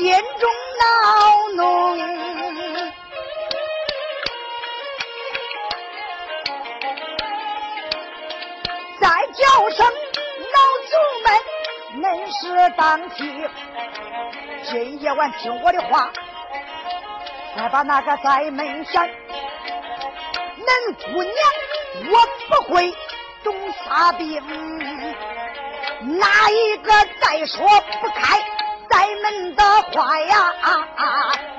言，心中恼怒，再叫声老祖们，恁是当听，今夜晚听我的话。再把那个在门前，恁姑娘我不会动杀兵，哪一个再说不开在门的话呀？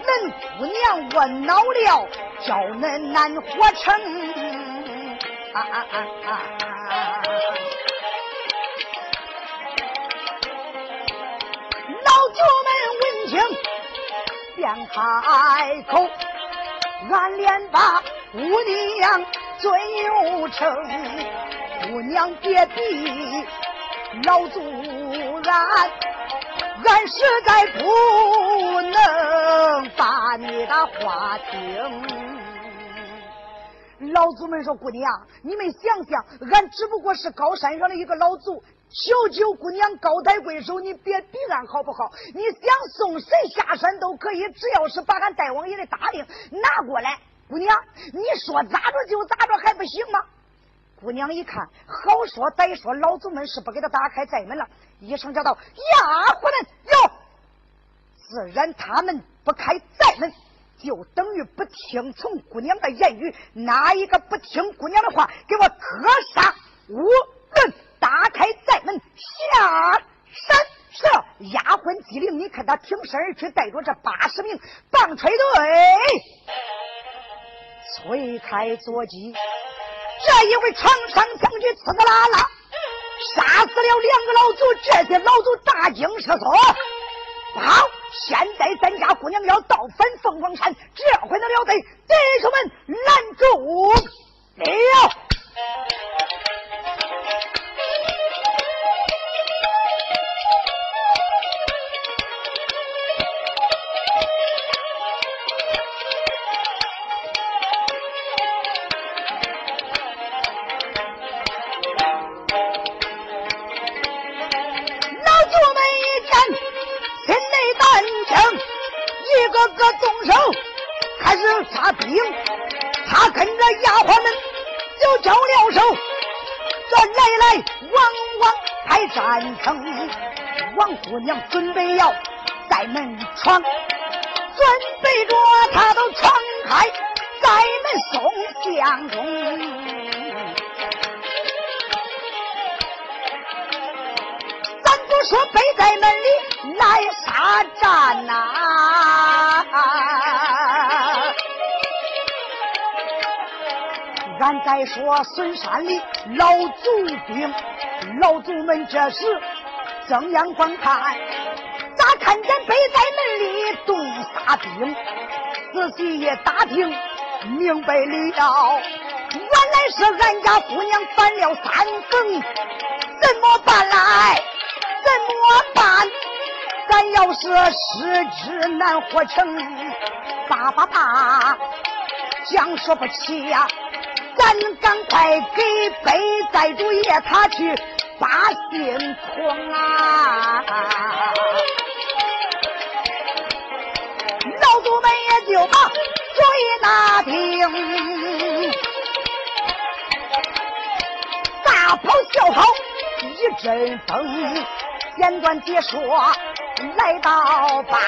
恁姑娘我恼了，叫恁难活成。啊啊啊啊老祖们闻听。便开口，俺连把姑娘尊又称，姑娘别逼老祖俺，俺实在不能把你的话听。老祖们说：“姑娘，你们想想，俺只不过是高山上的一个老祖。”求求姑娘高抬贵手，你别逼俺好不好？你想送谁下山都可以，只要是把俺大王爷的大令拿过来。姑娘，你说咋着就咋着，还不行吗？姑娘一看，好说歹说，老祖们是不给他打开寨门了。一声叫道：“丫鬟们，哟！”自然他们不开寨门，就等于不听从姑娘的言语。哪一个不听姑娘的话，给我格杀无论！打开寨门下山射丫鬟机灵，你看他挺身而去，带着这八十名棒槌队，催开坐骑。这一回长枪将军刺刺啦啦，杀死了两个老祖。这些老祖大惊失色。好，现在咱家姑娘要倒反凤凰山，这回能了得！弟兄们，拦住了。孙山里老祖兵，老祖们这时睁眼观看，咋看见北寨门里动杀兵？仔细一打听，明白了，原来是俺家姑娘犯了三逢，怎么办来？怎么办？咱要是失之难活成，叭叭叭，讲说不起呀！咱赶快给北寨主爷他去把信通啊！老祖们也就把主意打听，大跑小跑一阵风。简短解说，来到吧，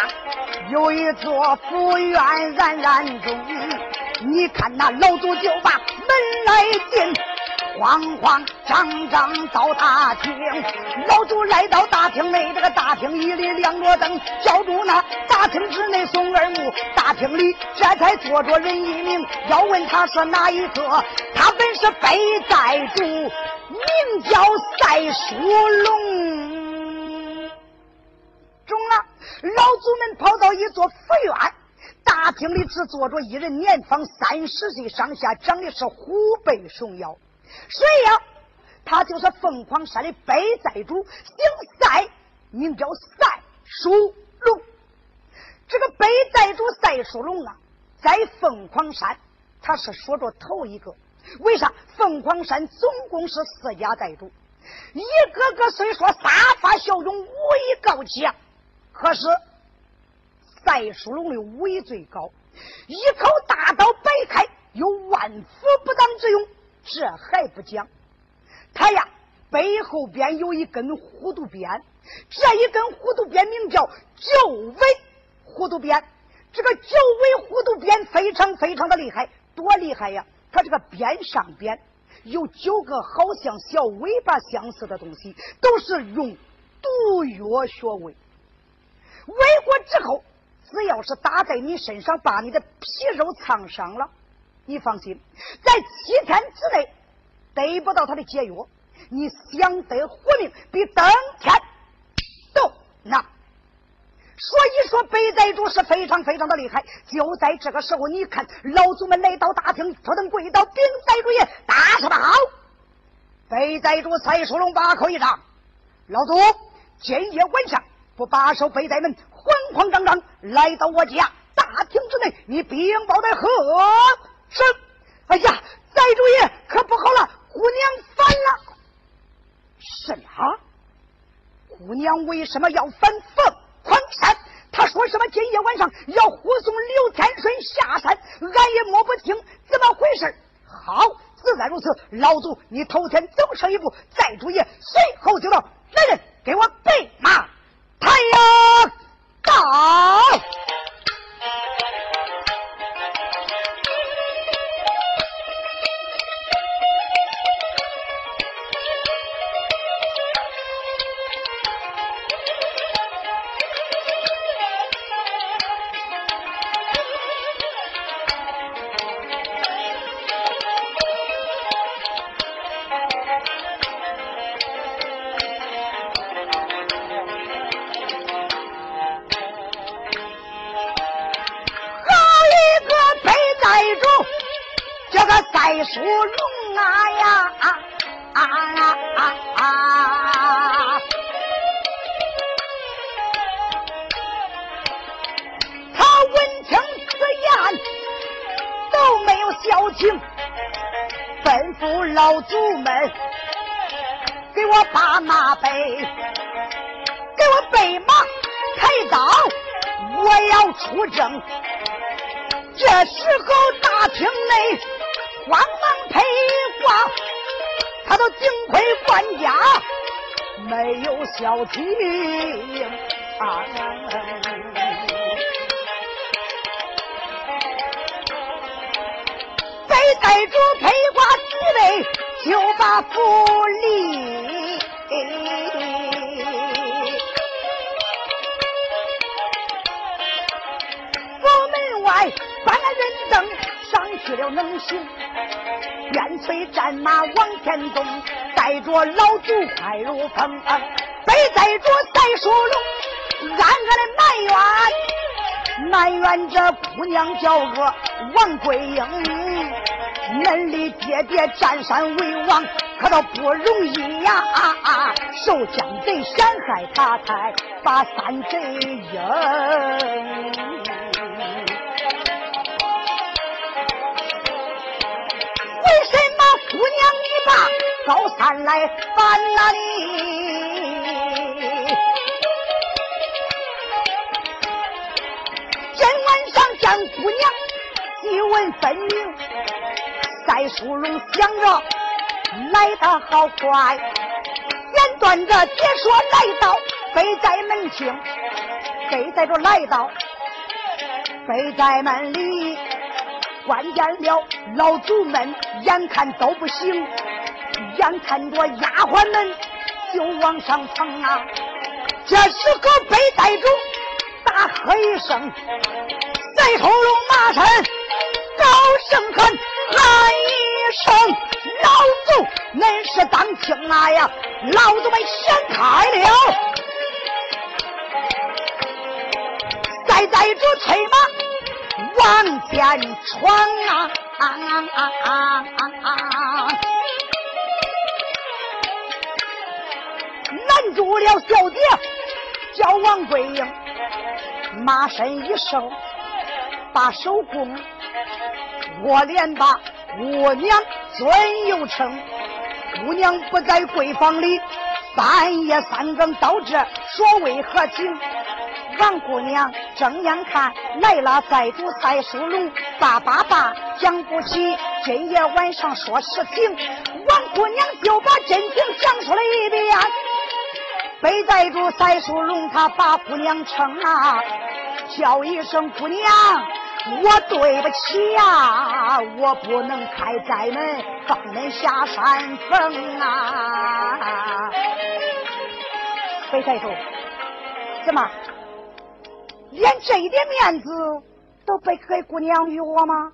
有一座府院冉冉中，你看那老祖就把门来进。慌慌张张到大厅，老祖来到大厅内，这个大厅一里亮着灯，叫住那大厅之内送耳目。大厅里这才坐着人一名，要问他是哪一个？他本是北寨主，名叫赛书龙。中了，老祖们跑到一座府院，大厅里只坐着一人，年方三十岁上下，长得是虎背熊腰。谁呀？他就是凤凰山的北寨主，姓赛，名叫赛书龙。这个北寨主赛书龙啊，在凤凰山他是说着头一个。为啥？凤凰山总共是四家寨主，一个个虽说杀伐骁勇，武艺高强，可是赛书龙的武艺最高，一口大刀摆开，有万夫不当之勇。这还不讲，他呀背后边有一根弧度鞭，这一根弧度鞭名叫九尾虎毒鞭。这个九尾虎毒鞭非常非常的厉害，多厉害呀！它这个鞭上边有九个好像小尾巴相似的东西，都是用毒药穴位。围过之后，只要是打在你身上，把你的皮肉烫伤了。你放心，在七天之内得不到他的解药，你想得活命比登天都难。所以说，北寨主是非常非常的厉害。就在这个时候，你看老祖们来到大厅，不等跪倒，禀寨主爷，大事不好！北寨主蔡书龙把口一张：“老祖，今夜晚上不把守北寨门，慌慌张张来到我家大厅之内，你禀报的何？”是，哎呀，寨主爷可不好了，姑娘反了。什么？姑娘为什么要反凤凰山？他说什么？今夜晚上要护送刘天顺下山，俺也摸不清怎么回事。好，自然如此。老祖，你头天走上一步，寨主爷随后就到。来人，给我备马，太阳到。背在着赛书龙，暗暗的埋怨，埋怨这姑娘叫个王桂英。恁的爹爹占山为王，可倒不容易呀！受江贼陷害，他才把三贼赢。姑娘，你把高山来烦哪里？今晚上见姑娘细闻分明，赛书荣想着来得好快，简短着解说来到北寨门厅，北寨着来到北寨门里，关见了老祖们，眼看都不行，眼看着丫鬟们就往上蹭啊，这时候北寨主。大喝一声，白喉咙马身，高声喊，喊一声，老祖，恁是当听啊呀？老祖们先开了，再带着催马往前闯啊！拦住了。小姐，叫王桂英。马身一收，把手弓，我连把姑娘尊又称。姑娘不在闺房里，半夜三更到这，说为何情？王姑娘睁眼看来了寨主蔡书龙，爸爸爸讲不起，今夜晚上说实情。王姑娘就把真情讲出了一遍。北寨主蔡书龙，他把姑娘称啊。叫一声姑娘，我对不起呀，我不能开寨门放恁下山峰啊！北寨主，怎么连这一点面子都不给姑娘与我吗？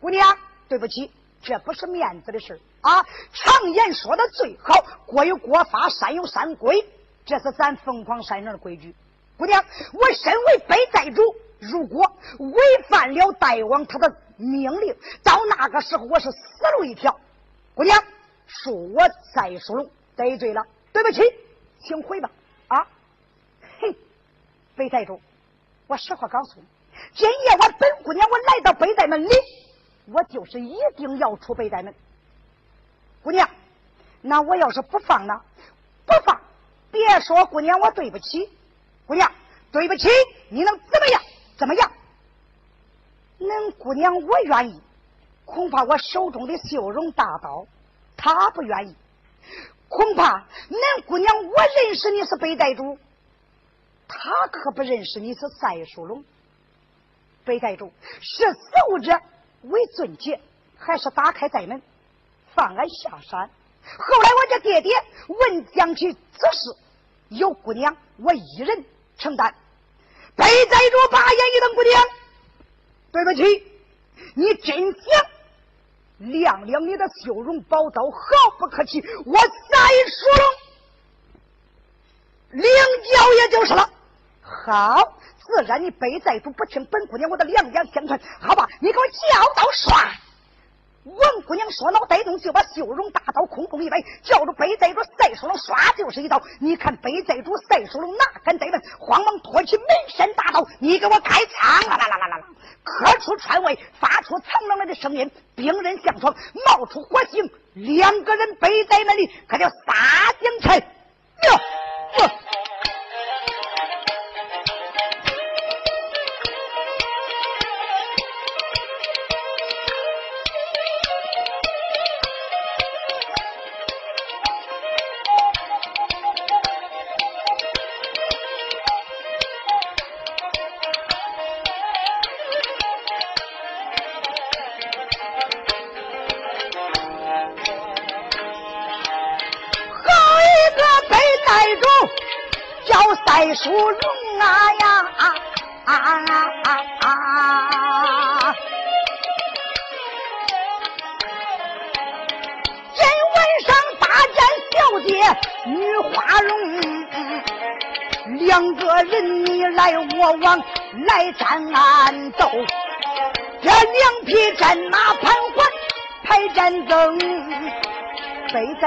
姑娘，对不起，这不是面子的事啊！常言说的最好，国有国法，山有山规，这是咱凤凰山上的规矩。姑娘，我身为北寨主，如果违反了大王他的命令，到那个时候我是死路一条。姑娘，恕我再说了得罪了，对不起，请回吧。啊，嘿，北寨主，我实话告诉你，今夜我本姑娘我来到北寨门里，我就是一定要出北寨门。姑娘，那我要是不放呢？不放，别说姑娘我对不起。姑娘，对不起，你能怎么样？怎么样？恁姑娘我愿意，恐怕我手中的绣绒大刀，她不愿意。恐怕恁姑娘我认识你是北寨主，她可不认识你是赛书龙。北寨主是死者为尊节，还是打开寨门放俺下山？后来我这爹爹问将起此事，有姑娘我一人。承担，被寨主把眼一瞪，姑娘，对不起，你真想亮亮你的修容宝刀，毫不客气，我再说两脚也就是了。好，自然你被寨主不听本姑娘我的两脚相传，好吧，你给我叫刀刷。王姑娘说：“脑袋动，就把绣绒大刀空空一摆，叫着北寨主赛书龙，唰就是一刀。你看北寨主赛书龙哪敢怠慢，慌忙拖起门山大刀，你给我开枪！啦啦啦啦啦啦！磕出川外，发出苍啷啷的声音，兵刃相撞，冒出火星，两个人北寨那里可叫杀将差。哟，我。”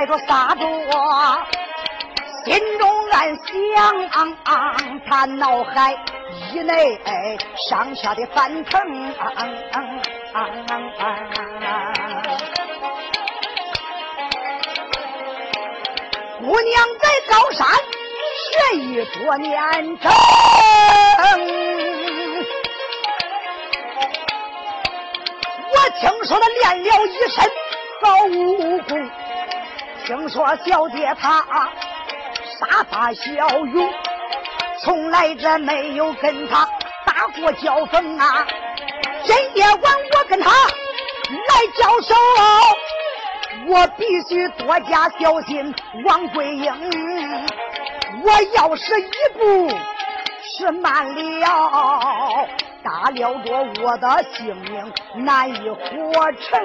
背在着杀着。心中暗想，他脑海以内上下的翻腾。姑娘在高山学艺多年，我听说他练了一身好武功，听说小姐她杀伐骁勇，从来这没有跟他打过交锋啊。今夜晚我跟他来交手，我必须多加小心。王桂英，我要是一步是慢了，大了着我的性命难以活成。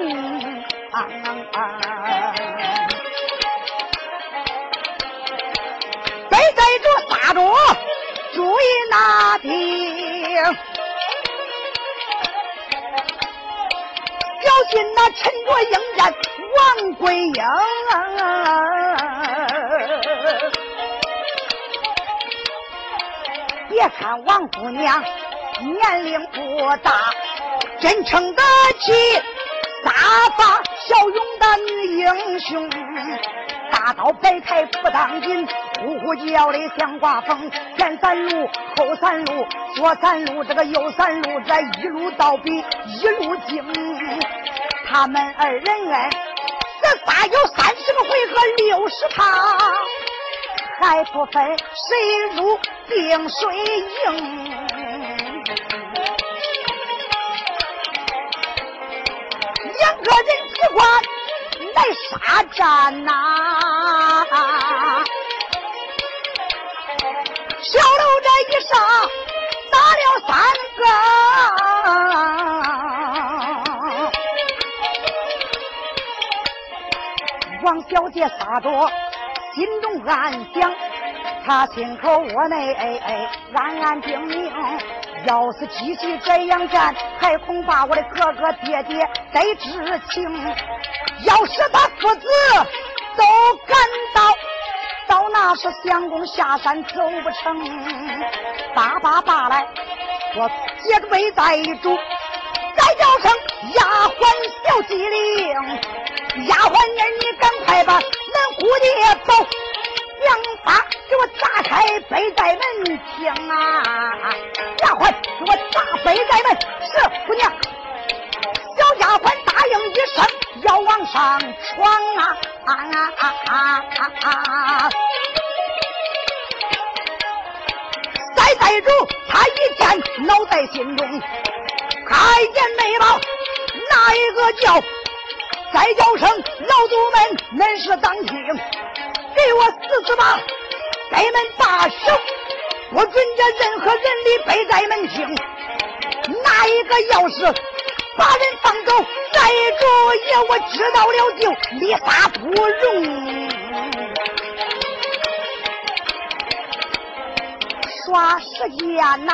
北注意那听。小心那趁着应战王桂英，别看王姑娘年龄不大，真称得起杀伐骁勇的女英雄。大刀摆开不当紧，呼呼叫的像刮风。前三路后三路左三路这个右三路，这一路倒比一路精。他们二人哎，这仨有三十个回合，六十趟，还不分谁输定谁赢。两个人只管来杀战呐，小楼这一上打了三个。王小姐撒着，心中暗想，她心口窝内暗暗定明，要是继续这样战，还恐怕我的哥哥爹爹得知情。要是他父子都敢到，那时相公下山走不成。爸爸爸来，我接着背在主，再叫声丫鬟小机灵。丫鬟儿，你赶快把恁姑爹走，两把给我砸开北寨门厅啊！丫鬟，给我砸北寨门。是姑娘。小丫鬟应一声，要往上闯啊啊啊啊啊啊！寨寨主他一见，恼在心中，开言没报，哪一个叫？再叫声老祖们，恁是当听，给我死死吧！该门把守，不准这任何人离北寨门厅。哪一个要是把人放走，寨主爷我知道了就立杀不容。耍时间呐！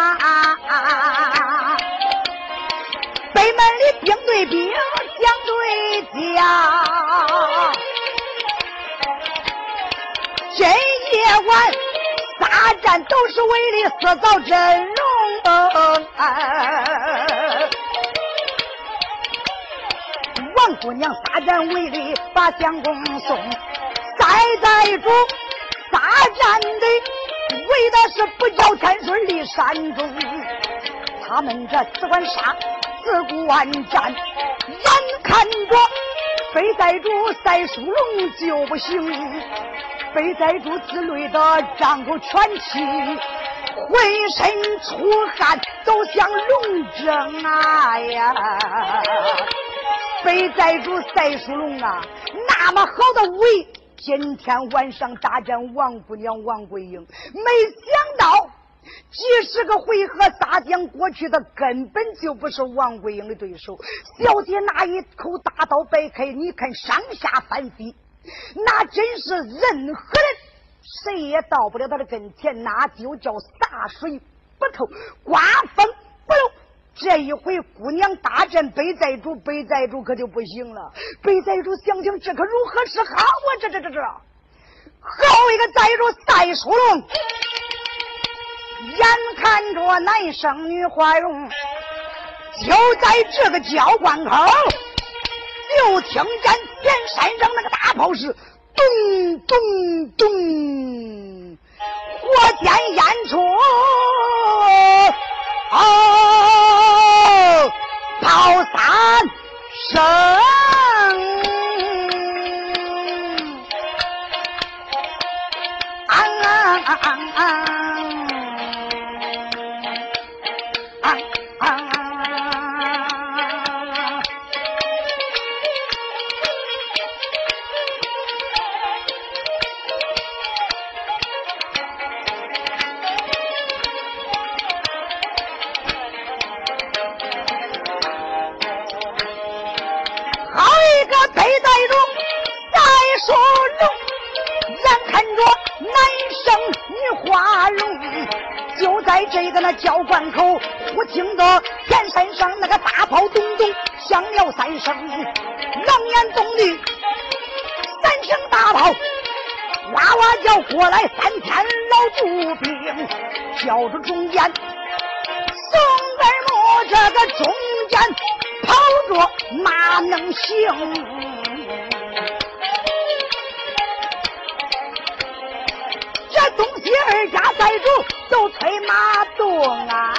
北门里兵对兵。将对将，今夜晚大战都是为了塑造阵容。王姑娘大战为了把相公送，寨寨主大战的为的是不叫天顺离山中，他们这只管杀，自顾万战。眼看着北寨主赛书龙就不行，北寨主之类的张口喘气，浑身出汗，都像龙争啊呀！北寨主赛书龙啊，那么好的武艺，今天晚上大战王姑娘王桂英，没想到。几十个回合撒将过去，他根本就不是王桂英的对手。小姐那一口大刀摆开，你看上下翻飞，那真是任何人谁也到不了他的跟前，那就叫洒水不透，刮风不漏。这一回姑娘大战北寨主，北寨主可就不行了。北寨主想想，这可如何是好？啊这这这这，好一个寨主赛书龙！眼看着男生女花容，就在这个交关口，就听见前山上那个大炮是咚咚咚，火箭烟出，啊，在这个那交关口，我听到天山上那个大炮咚咚响了三声，狼烟动地，三声大炮哇哇叫过来，三千老步兵叫着中间，宋二木这个中间跑着哪能行？东西二家寨主都催马动啊！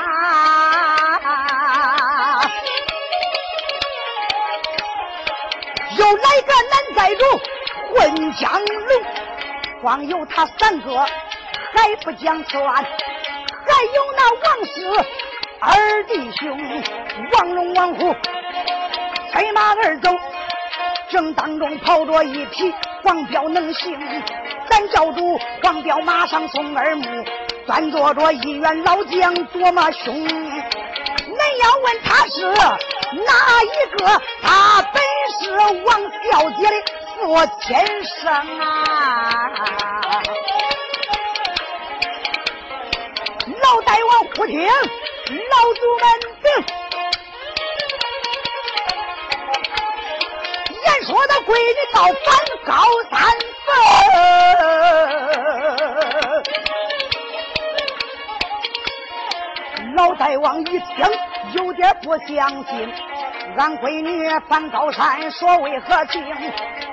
又来个男寨主混江龙，光有他三个还不讲算，还有那王氏二弟兄王龙、王虎，催马而走，正当中跑着一匹黄骠能行。咱教主黄彪马上送耳目，端坐着一员老将多么凶！恁要问他是哪一个？他本是王小姐的父亲生啊！老大王忽听老祖们先说他闺女到反高山。老大王一听，有点不相信，俺闺女翻高山，说为何情？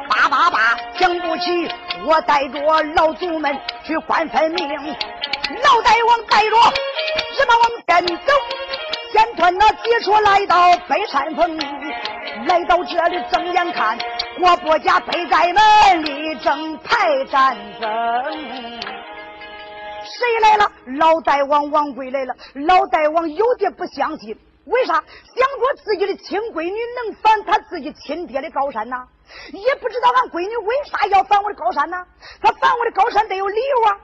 叭叭叭，讲不起，我带着老祖们去官分明。老大王带着急忙往前走，先穿那几处来到北山峰，来到这里睁眼看。我不家背在门里正排战争，谁来了？老大王王贵来了。老大王有点不相信，为啥？想着自己的亲闺女能反他自己亲爹的高山呐？也不知道俺闺女为啥要反我的高山呐？他反我的高山得有理由啊！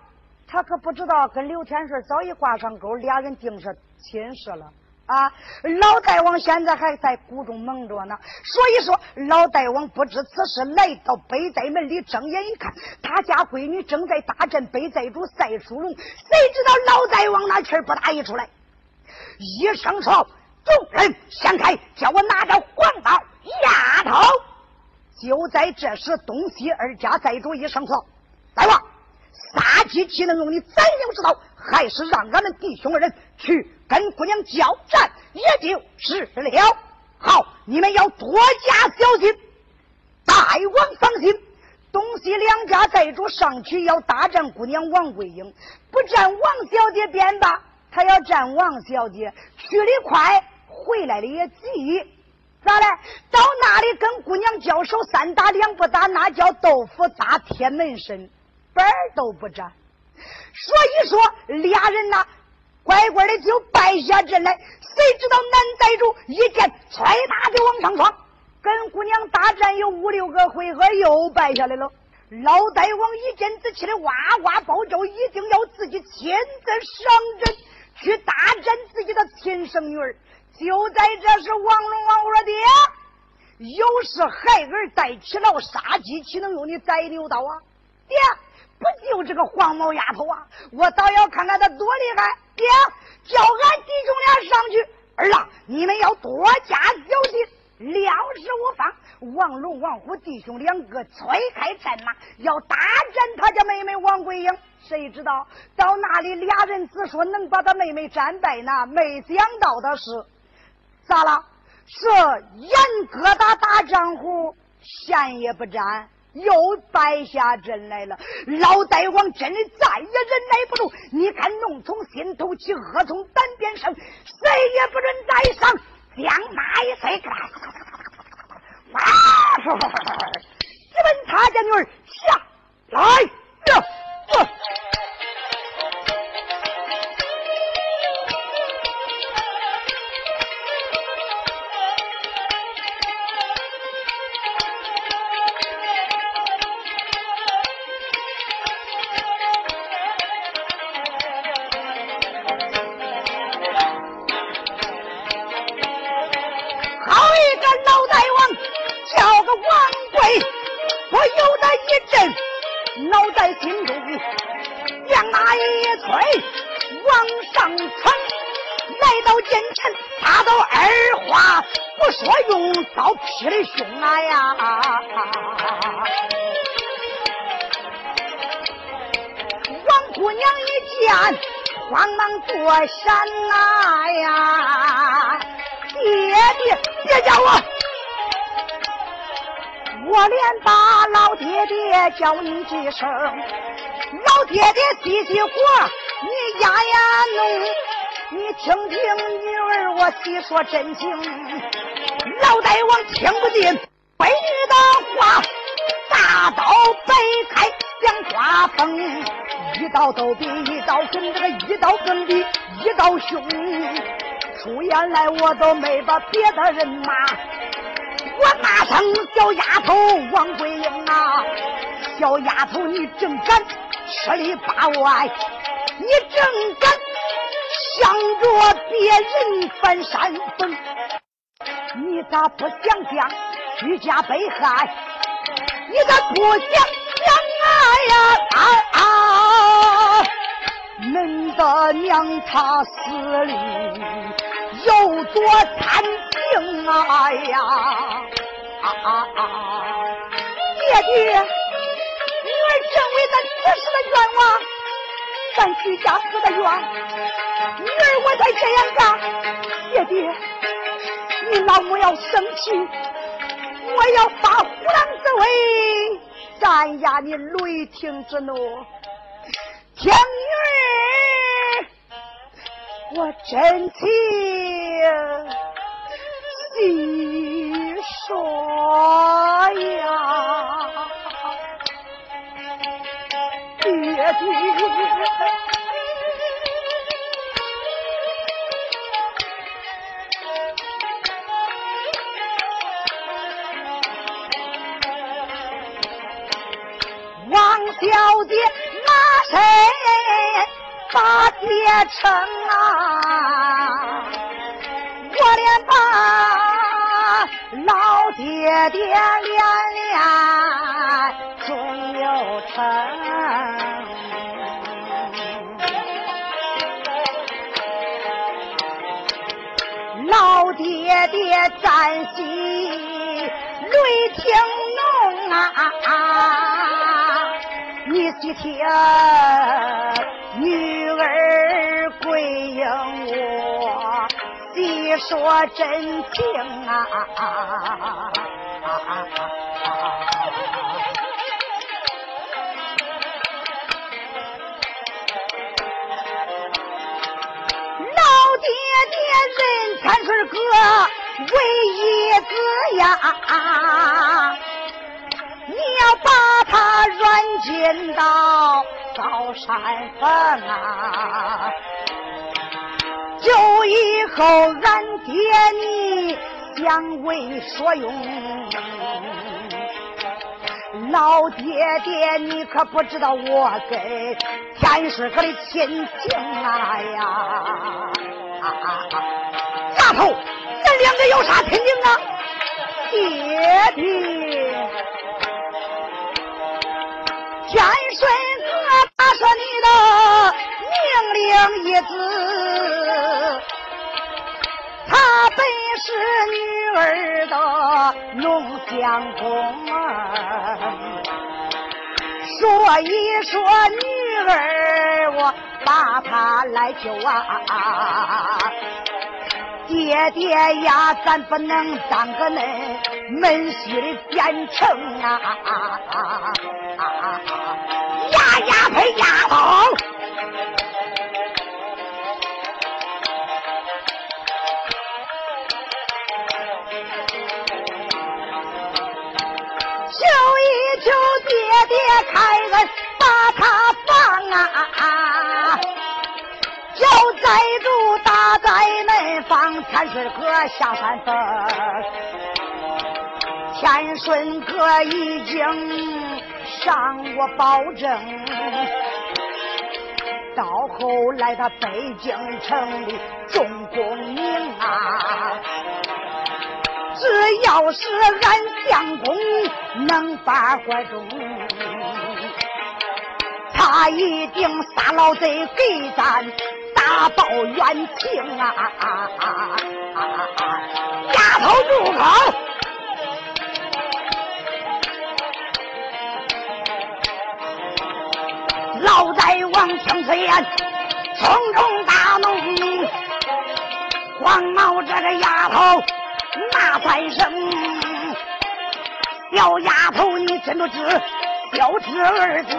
他可不知道跟刘天顺早已挂上钩，俩人定是亲事了。啊，老大王现在还在谷中蒙着呢，所以说老大王不知此事，来到北寨门里，睁眼一看，他家闺女正在大阵北寨主赛书龙，谁知道老大王那气儿不打一出来，一声说：“众人闪开，叫我拿着黄刀。”丫头，就在这时，东西二家寨主一声说：“大王，杀鸡岂能用你宰牛之刀？还是让俺们弟兄二人去。”跟姑娘交战也就是了。好，你们要多加小心。大王放心，东西两家寨主上去要大战姑娘王桂英，不战王小姐便罢，他要战王小姐，去的快，回来的也急。咋嘞？到那里跟姑娘交手，三打两不打，那叫豆腐打铁门神，本儿都不沾。所以说，俩人呐。乖乖的就败下阵来，谁知道南寨主一剑踹打就往上闯，跟姑娘大战有五六个回合又败下来了。老大王一见子气的哇哇暴叫，一定要自己亲自上阵去大战自己的亲生女儿。就在这时，王龙王我说爹，有事孩儿带起了杀鸡，岂能用你宰牛刀啊？爹。不就这个黄毛丫头啊！我倒要看看她多厉害！爹，叫俺弟兄俩上去。二郎，你们要多加小心，料事无妨。王龙、王虎弟兄两个催开战马，要大战他家妹妹王桂英。谁知道到那里，俩人只说能把他妹妹战败呢？没想到的是，咋了？是严疙瘩大丈夫，线也不沾。又败下阵来了，老大王真的再也忍耐不住。你看，怒从心头起，恶从胆边生，谁也不准再上。将马一催，哇！直奔他家女儿下来了。一声，老爹爹细细活，你压压弄，你听听女儿我细说真情。老大王听不进闺女的话，大刀摆开像刮风，一刀都比一刀跟这个一刀更比一刀凶。出言来我都没把别的人骂。我骂声小丫头王桂英啊，小丫头你正敢吃里扒外，你正敢向着别人翻山峰，你咋不想想居家被害？你咋不想想啊呀啊啊！恁的娘她死里有多惨情啊呀！啊啊！爹爹，成为咱此时的愿望，咱居家死的愿，女儿我才这样干。爹爹，你老母要生气，我要发虎狼之威，斩压你雷霆之怒。听女儿，我真情细说呀，爹爹，王小姐拿谁把爹称啊？我连把老爹爹连连尊又称。老爹爹赞喜泪听浓啊！你细听女儿桂英我细说真情啊！老三顺哥为义子呀，你要把他软禁到高山峰啊！就以后俺爹你相为所用，老爹爹你可不知道我跟天师哥的亲情啊呀！啊啊啊！丫头，咱两个有啥亲情啊？爹爹，天顺哥他说你的命令一字，他本是女儿的龙相公啊，所以说女儿我把他来救啊。爹爹呀，咱不能当个恁闷虚的奸臣啊！呀呀呸丫头！求一求爹爹开恩，把他放啊！要寨主天顺哥下山峰。天顺哥已经向我保证，到后来他北京城里重功名啊！只要是俺相公能把怀中，他一定杀老贼给咱。大报冤情啊！丫头住口！老大王听此言，从中大怒，黄毛这个丫头骂三声：“小丫头，你真不知小侄儿子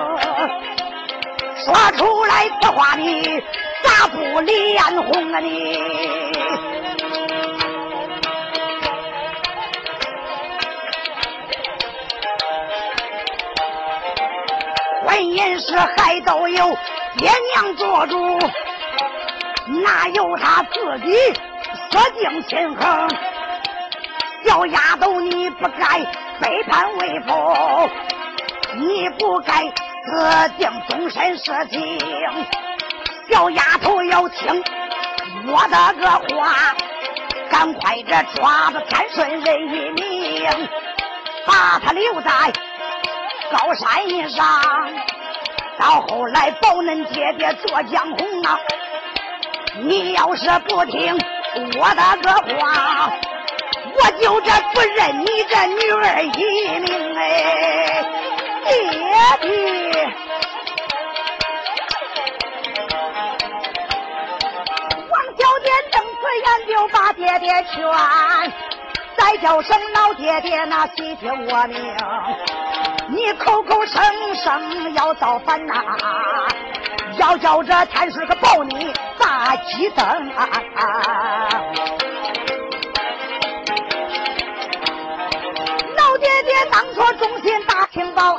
说出来的话，你打不脸红啊你？”婚姻事还都有爹娘做主，哪有他自己舍定亲衡？小丫头，你不该背叛为父，你不该自定终身事情。小丫头要听我的个话，赶快这抓着天顺人一命，把他留在。高山上，到后来保恁爹爹做江红啊！你要是不听我的个话，我就这不认你这女儿一命哎！爹爹，睁此眼就把爹爹劝，再叫声老爹爹那细听我命。你口口声声要造反呐，要叫这天师可保你大鸡灯啊！老爹爹当初忠心大清报，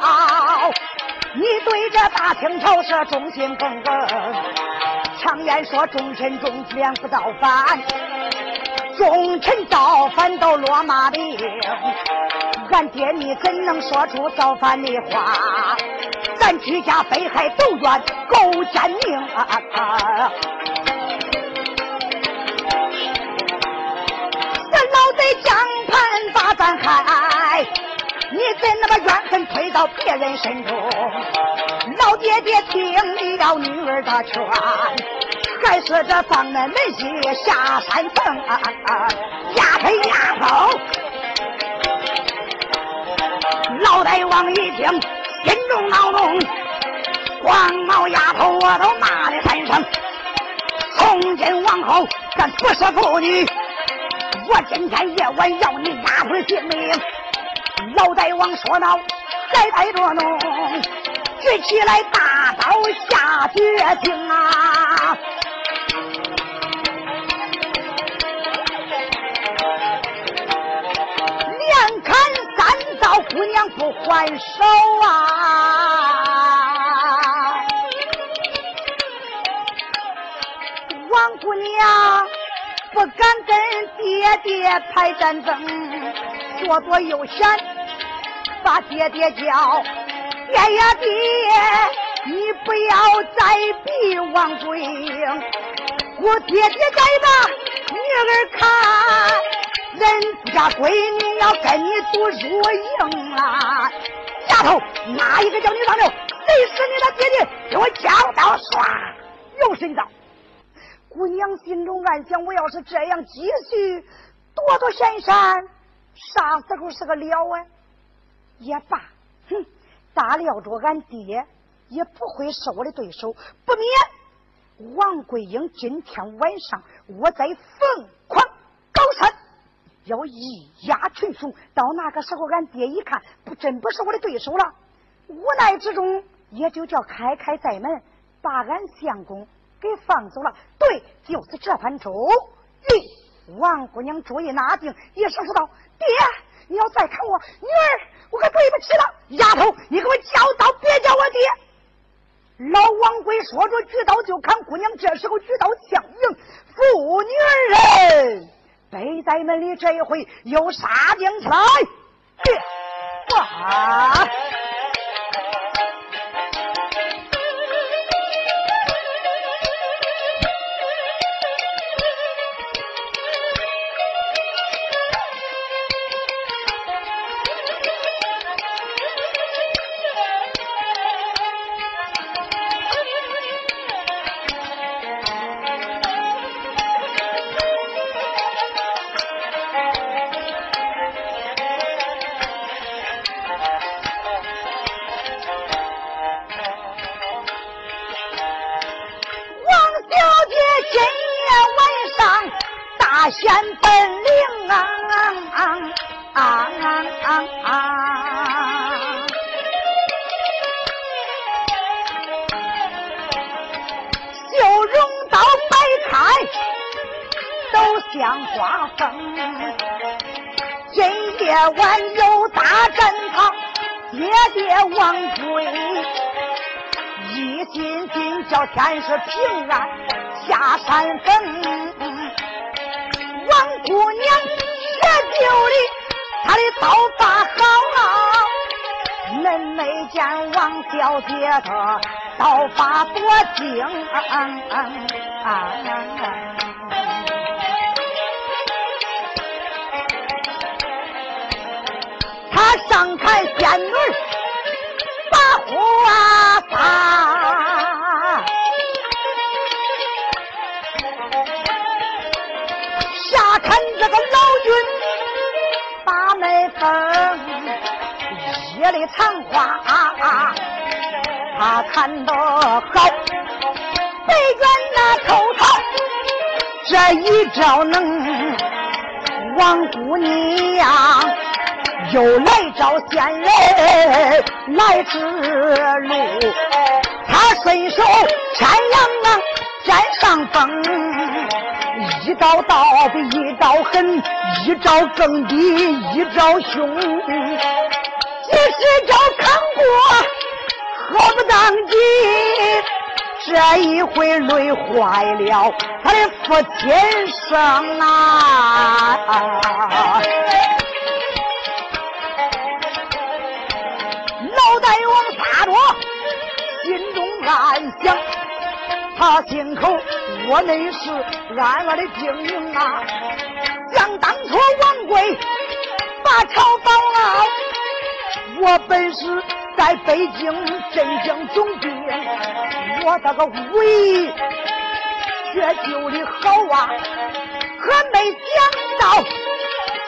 你对这大清朝是忠心耿耿。常言说忠臣忠良不造反，忠臣造反都落马兵。俺爹，你怎能说出造反的话？咱居家被害都怨狗奸命啊！这老贼江盘把咱害，你怎那么怨恨推到别人身中？老爹爹听你了女儿的劝，还是这放恁门西下山城啊！丫头丫头。老大王一听，心中恼怒，黄毛丫头我都骂了三声。从今往后，咱不是妇女，我今天夜晚要你丫头性命。老大王说道，还带着弄，举起来大刀下决心啊！连砍三刀姑娘不还手啊！王姑娘不敢跟爹爹拍战争，躲躲又险，把爹爹叫爹呀爹，你不要再逼王贵英，我爹爹在把女儿看。人家闺女要跟你读书营啊，丫头，哪一个叫你上流？谁是你的爹爹？给我讲道唰，又是一刀。姑娘心中暗想：我要是这样继续躲躲闪闪，啥时候是个了啊？也罢，哼，大料着俺爹也不会是我的对手，不免王桂英今天晚上我在凤凰高山。要一压群雄，到那个时候，俺爹一看，不真不是我的对手了。无奈之中，也就叫开开寨门，把俺相公给放走了。对，就是这番主意。王姑娘主意拿定，一声说道：“爹，你要再看我女儿，我可对不起了。丫头，你给我叫刀，别叫我爹。”老王贵说着，举刀就砍。姑娘这时候举刀相迎，妇女人。北在门里这一回又杀将起来，哇！藏花，他看得好，北院那头头，这一招能王姑娘。又来找仙人来指路，他伸手牵羊啊，占上风，一刀刀比一刀狠，一招更比一招凶，几十招扛过，何不当机？这一回累坏了他的父亲生啊！老大王撒着，心中暗想：他心口我内是暗暗的精明啊！想当初王贵把朝保了，我本是在北京镇江总兵，我这个武艺却救的好啊！可没想到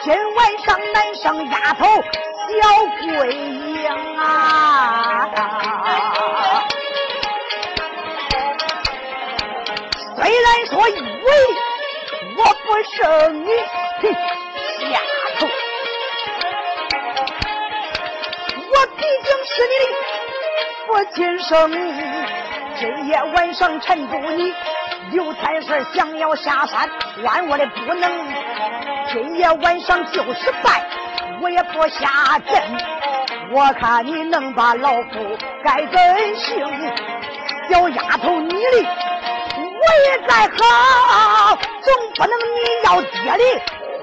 今晚上难生丫头小桂英。啊！虽然说以为我不胜你，丫我毕竟是你的父亲生。今夜晚上缠住你有差事想要下山，万我的不能。今夜晚上就是败，我也不下阵。我看你能把老夫改本性，小丫头你的我也在好，总不能你要爹的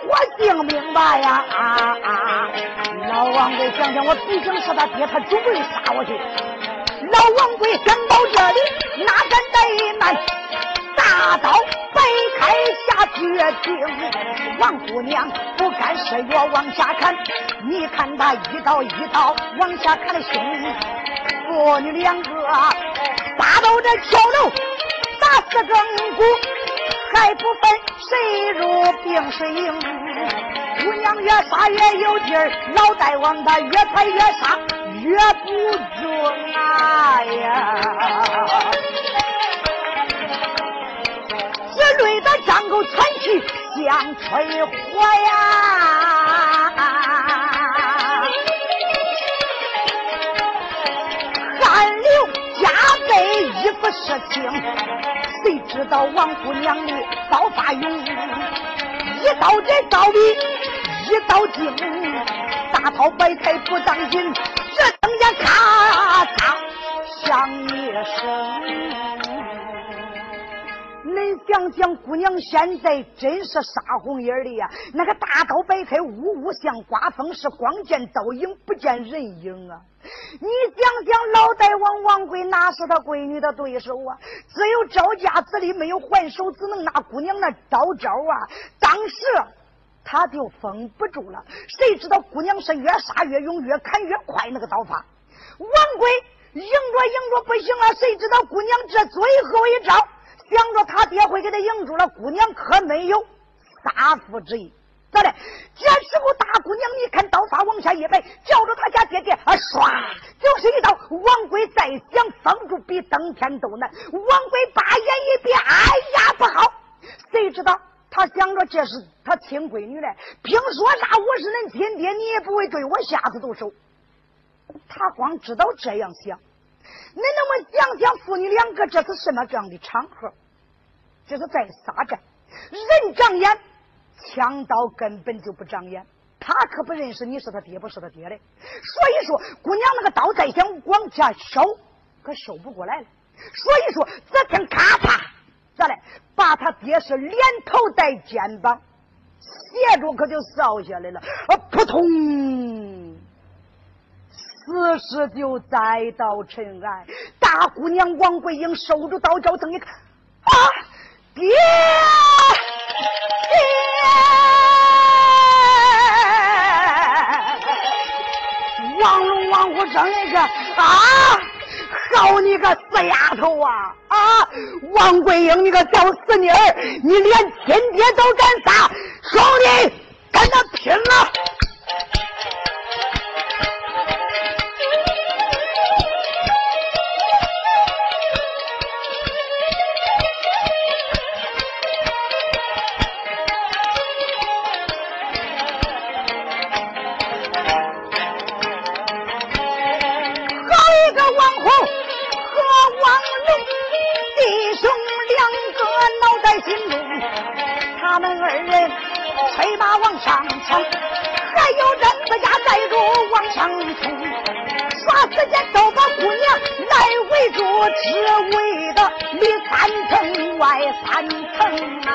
我性命吧呀！啊啊！老王贵想想，我毕竟是他爹，他准备杀我去。老王贵想到这里，哪敢怠慢？大刀摆开下决定，王姑娘不敢示弱往下看，你看他一刀一刀往下砍的凶，父女两个打到这桥楼，打死更鼓，还不分谁入冰水营。姑娘越杀越有劲儿，老大王他越踩越杀，越不中啊呀！累得张口喘气像吹火呀，汗流浃背，衣服湿青。谁知道王姑娘的刀法勇，一刀这刀比一刀精，大刀摆开不当心，这等下咔嚓响一声。恁想想，姑娘现在真是杀红眼的呀！那个大刀摆开，呜呜像刮风，是光见刀影，不见人影啊！你想想，老大王王贵哪是他闺女的对手啊？只有赵家子里没有还手，只能拿姑娘那刀招啊！当时他就封不住了。谁知道姑娘是越杀越勇，越砍越快，那个刀法。王贵迎着迎着不行了，谁知道姑娘这最后一招？想着他爹会给他迎住了，姑娘可没有杀父之意。咋的？这时候大姑娘，你看刀法往下一摆，叫着他家爹爹啊，唰就是一刀。王贵再想封住，比登天都难。王贵把眼一闭，哎呀，不好！谁知道他想着这是他亲闺女嘞，凭说啥我是恁亲爹，你也不会对我下子毒手。他光知道这样想，恁那么想想，父女两个这是什么这样的场合？这是在撒战，人长眼，枪刀根本就不长眼。他可不认识你是他爹，不是他爹的。所以说，姑娘那个刀再想往下收，可收不过来了。所以说，这天咔嚓，咋嘞？把他爹是连头带肩膀，斜着可就扫下来了。啊，扑通！此时就栽到尘埃。大姑娘王桂英收住刀，脚瞪一看，啊，爹！爹！王龙王虎生一个啊！好你个死丫头啊！啊，王桂英，你个小死妮儿，你连亲爹都敢杀，兄弟，跟他拼了！心中，他们二人催马往上冲，还有人子家带着往上冲，霎时间都把姑娘来围住，只围的里三层外三层啊！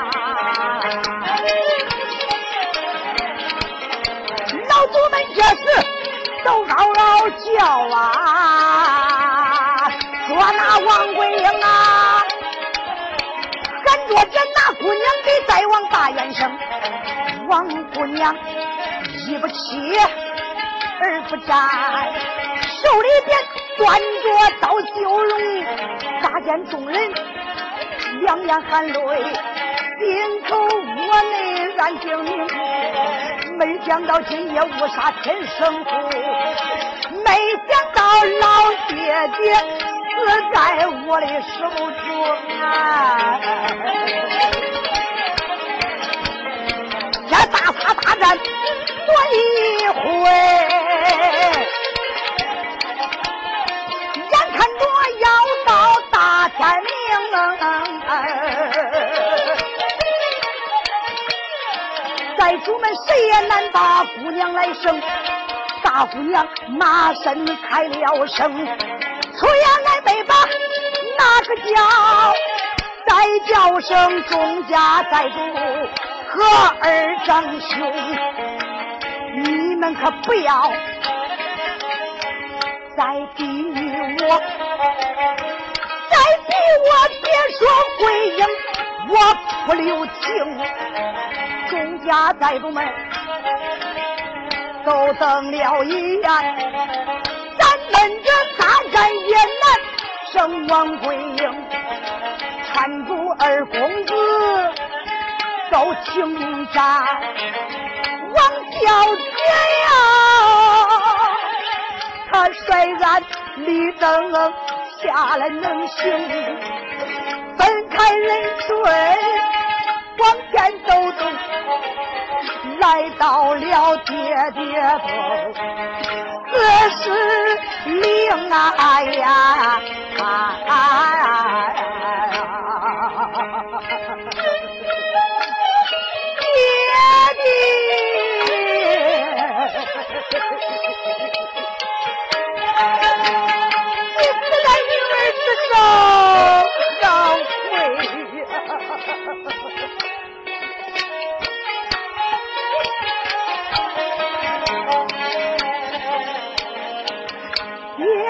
老祖们这时都嗷嗷叫啊，说那王桂英啊！眼着这那姑娘给再往大院生，王姑娘一不起二不站，手里边端着刀九龙，大见众人两眼含泪，心口窝内暗叮咛，没想到今夜误杀亲生父，没想到老爹爹。死在我的手中啊！这大杀大战多一回，眼看着要到大天明。寨主们谁也难把姑娘来生，大姑娘马身开了声，出言来没把那个叫，再叫声钟家寨主和二长兄，你们可不要再逼我，再逼我别说回应，我不留情。钟家寨主们都瞪了一眼，跟着大战也难胜王桂英，搀住二公子走青山，王小姐呀，他虽然立正下来能行，分开人水往前走走。来到了爹爹头，这是命啊呀！爹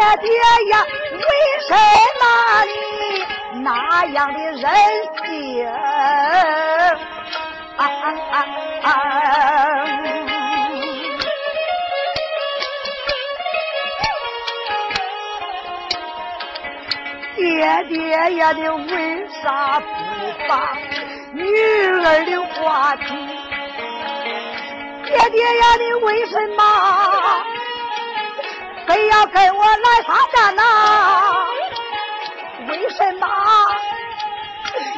爹爹呀，为什么你那样的任性？啊啊啊！爹爹呀，你为啥不把女儿的话听？爹爹呀，你为什么？非要跟我来发战呐？为什么？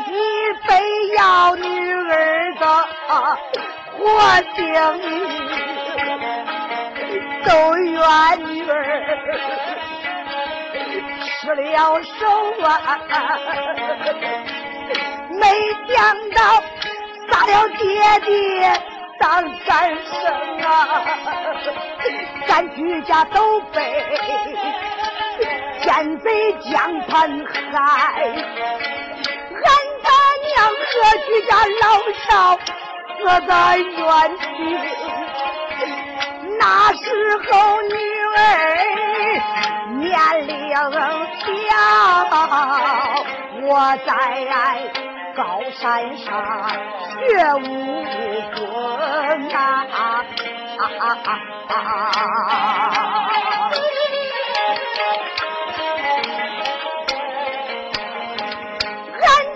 你非要女儿的活命，都怨女儿失了手啊！没想到杀了爹爹当干生啊，咱居家都被奸贼将盘害。让何居家老少死在冤情，那时候女儿年龄小，我在高山上学武功啊！俺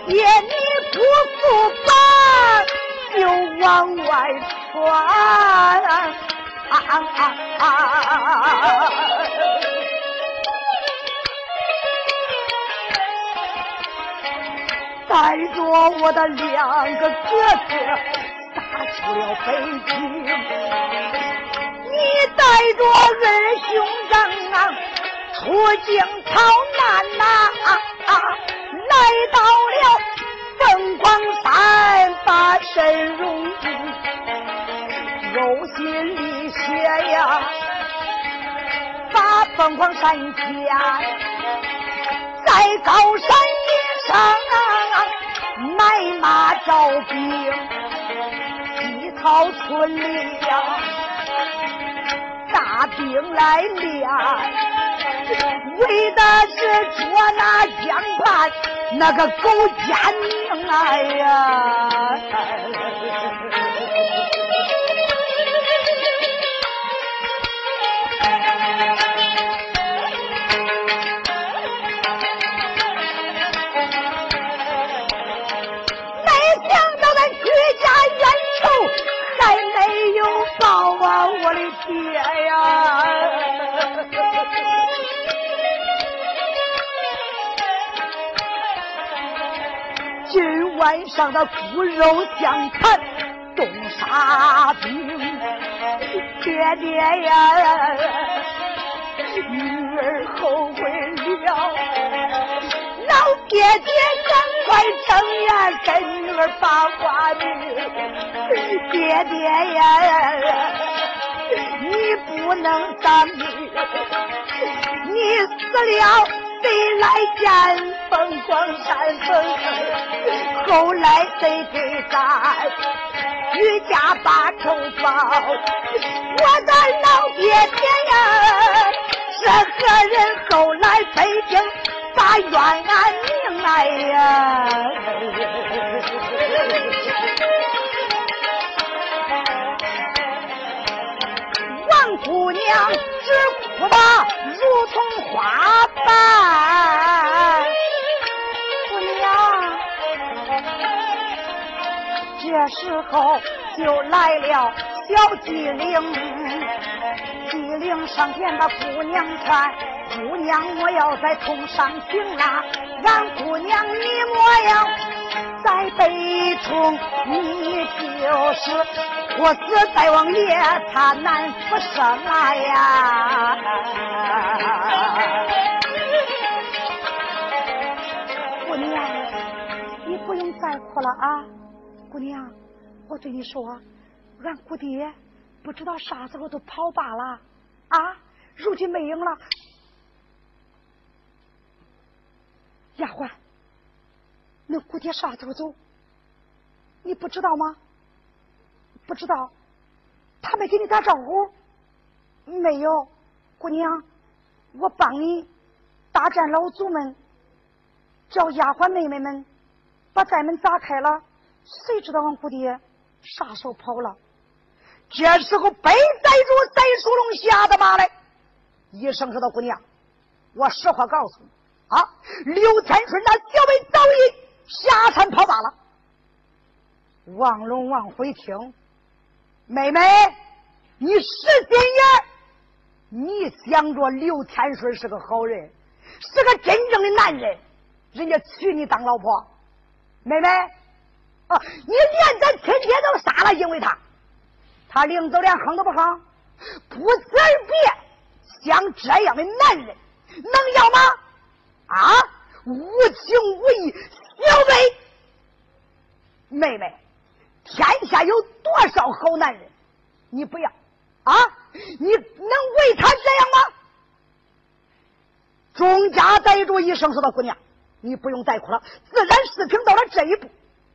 爹你。不复返就往外传，带着我的两个哥哥出了北京，你带着二兄长啊出京逃难呐，来到了。凤凰山把身容，肉心里血呀，把凤凰山家在高山野上买马招兵，草村里呀，大兵来了，为的是捉拿江畔那个狗奸。哎呀！晚上的骨肉相残，冻杀兵，爹爹呀，女儿后悔了，老爹爹赶快睁眼跟女儿把话明，爹爹呀，你不能当女，你死了。谁来见凤凰山峰？后来谁给咱余家把仇报？我的老爹爹呀，是何人？后来北京把冤案明来呀！王姑娘只哭吧如同花瓣。姑娘，这时候就来了小机灵，机灵上前把姑娘劝，姑娘我要在通上行啦，让姑娘你莫要在北冲，你就是。我死在王爷，他难复生啊呀！姑娘，你不用再哭了啊！姑娘，我对你说，俺姑爹不知道啥时候都跑罢了啊！如今没影了。丫鬟，那姑爹啥时候走？你不知道吗？不知道，他没给你打招呼，没有，姑娘，我帮你大战老祖们，叫丫鬟妹妹们把寨门砸开了，谁知道俺姑爹啥时候跑了？这时候北寨主戴书龙吓得骂来，一声说道：“姑娘，我实话告诉你啊，刘天顺那小辈早已下山跑马了。”王龙王回听。妹妹，你实心眼，你想着刘天顺是个好人，是个真正的男人，人家娶你当老婆。妹妹，啊！你连咱亲爹都杀了，因为他，他临走连哼都不哼，不辞而别，像这样的男人能要吗？啊！无情无义，刘备，妹妹，天下有多少好男人，你不要啊？你能为他这样吗？钟家呆住一声，说道：“姑娘，你不用再哭了。自然事情到了这一步，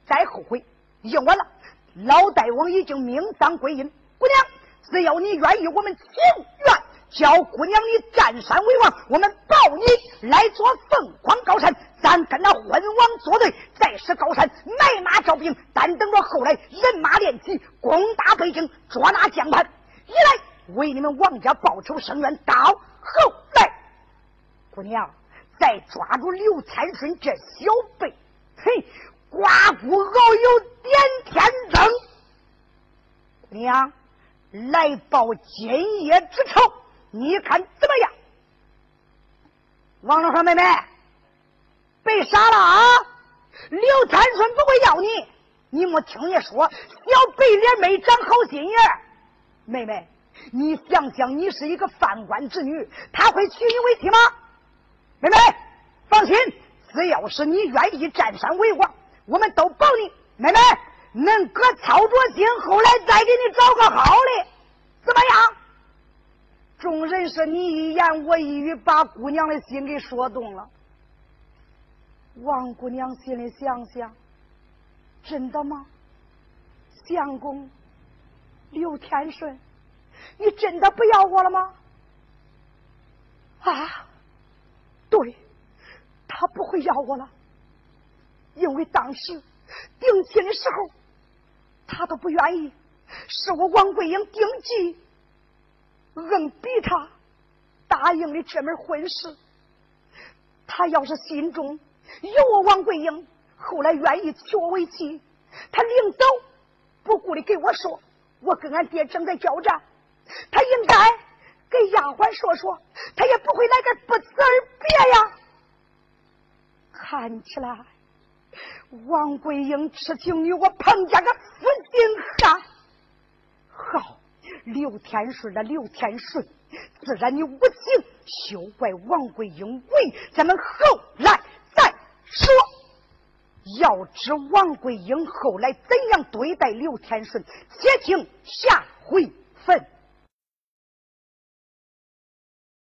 再后悔已经晚了。老大王已经命丧归阴，姑娘，只要你愿意，我们情愿叫姑娘你占山为王，我们保你来做凤凰高山，咱跟那昏王作对，再使高山买马招兵，但等着后来人马练起，攻打北京，捉拿江畔，一来为你们王家报仇伸冤，到后来。”姑娘，再抓住刘天顺这小辈，嘿，寡妇熬有点天灯。姑娘，来报今夜之仇，你看怎么样？王龙说：“妹妹，被杀了啊！刘天顺不会要你，你没听人说小白脸没长好心眼妹妹，你想想，你是一个犯官之女，他会娶你为妻吗？”妹妹，放心，只要是你愿意占山为王，我们都保你。妹妹，能哥操着心，后来再给你找个好的，怎么样？众人是你一言我一语，把姑娘的心给说动了。王姑娘心里想想，真的吗？相公，刘天顺，你真的不要我了吗？啊！对，他不会要我了，因为当时定亲的时候，他都不愿意，是我王桂英定计，硬逼他答应的这门婚事。他要是心中有我王桂英，后来愿意娶我为妻，他临走不顾的给我说，我跟俺爹正在交战，他应该。给丫鬟说说，他也不会来个不辞而别呀。看起来，王桂英痴情女，我彭家个负心汉。好，刘天顺的刘天顺，自然你无情，休怪王桂英为咱们后来再说。要知王桂英后来怎样对待刘天顺，且听下回分。